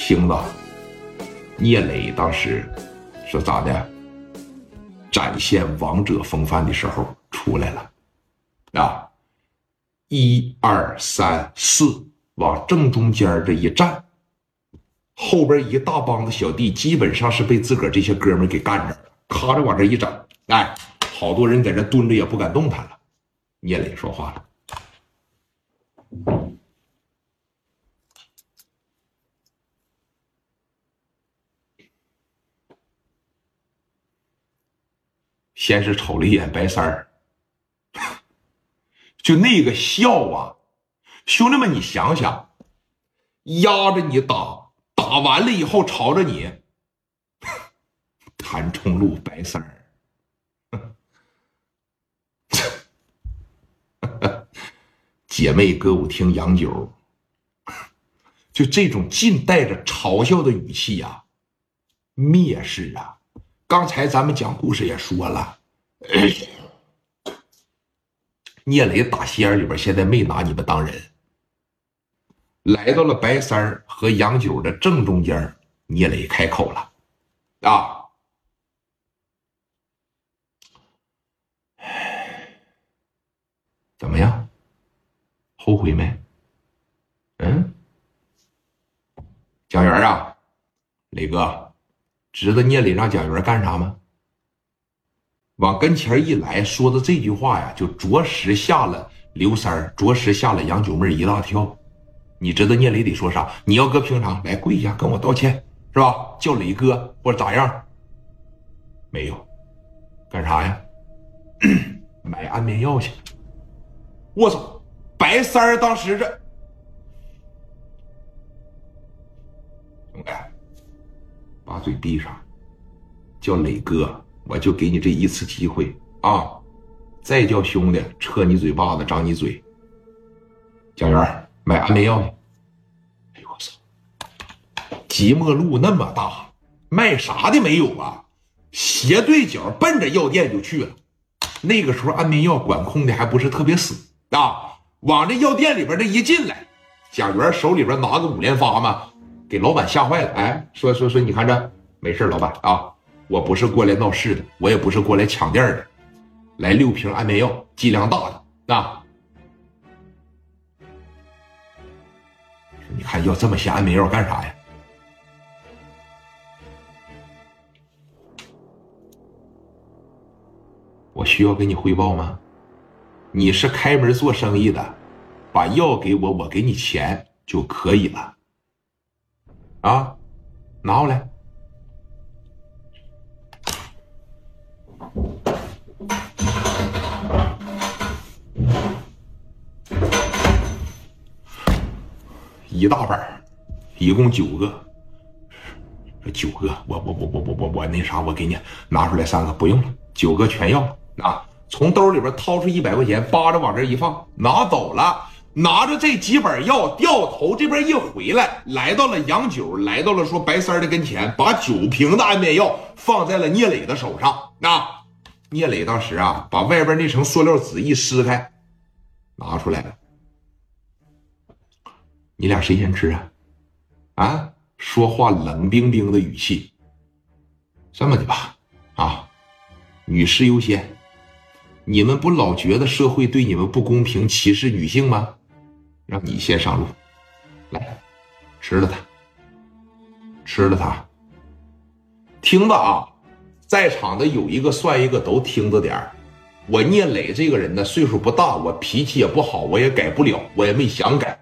听了，聂磊当时是咋的？展现王者风范的时候出来了，啊，一二三四，往正中间这一站，后边一大帮子小弟基本上是被自个儿这些哥们给干着了，咔着往这一整，哎，好多人在这蹲着也不敢动弹了。聂磊说话了。先是瞅了一眼白三儿，就那个笑啊，兄弟们，你想想，压着你打，打完了以后朝着你，谭冲路白三儿，姐妹歌舞厅杨九，就这种尽带着嘲笑的语气呀，蔑视啊。刚才咱们讲故事也说了，聂磊打心眼里边现在没拿你们当人。来到了白三和杨九的正中间，聂磊开口了：“啊，怎么样？后悔没？嗯，蒋元啊，磊哥。”知道聂磊让蒋元干啥吗？往跟前一来说的这句话呀，就着实吓了刘三儿，着实吓了杨九妹一大跳。你知道聂磊得说啥？你要搁平常来跪下跟我道歉是吧？叫磊哥或者咋样？没有，干啥呀？买安眠药去。我操！白三儿当时这，兄弟。把嘴闭上，叫磊哥，我就给你这一次机会啊！再叫兄弟，扯你嘴巴子，长你嘴。蒋元，买安眠药去。哎呦我操！即墨路那么大，卖啥的没有啊？斜对角奔着药店就去了。那个时候安眠药管控的还不是特别死啊！往这药店里边这一进来，蒋元手里边拿个五连发嘛。给老板吓坏了，哎，说说说，你看这没事，老板啊，我不是过来闹事的，我也不是过来抢店的，来六瓶安眠药，剂量大的啊。你看要这么些安眠药干啥呀？我需要给你汇报吗？你是开门做生意的，把药给我，我给你钱就可以了。啊，拿过来！一大板一共九个。九个，我我我我我我我那啥，我给你拿出来三个，不用了，九个全要。啊，从兜里边掏出一百块钱，扒着往这一放，拿走了。拿着这几本药，掉头这边一回来，来到了杨九，来到了说白三的跟前，把九瓶的安眠药放在了聂磊的手上。那聂磊当时啊，把外边那层塑料纸一撕开，拿出来了。你俩谁先吃啊？啊，说话冷冰冰的语气。这么的吧，啊，女士优先。你们不老觉得社会对你们不公平，歧视女性吗？让你先上路，来，吃了它，吃了它。听着啊，在场的有一个算一个，都听着点儿。我聂磊这个人呢，岁数不大，我脾气也不好，我也改不了，我也没想改。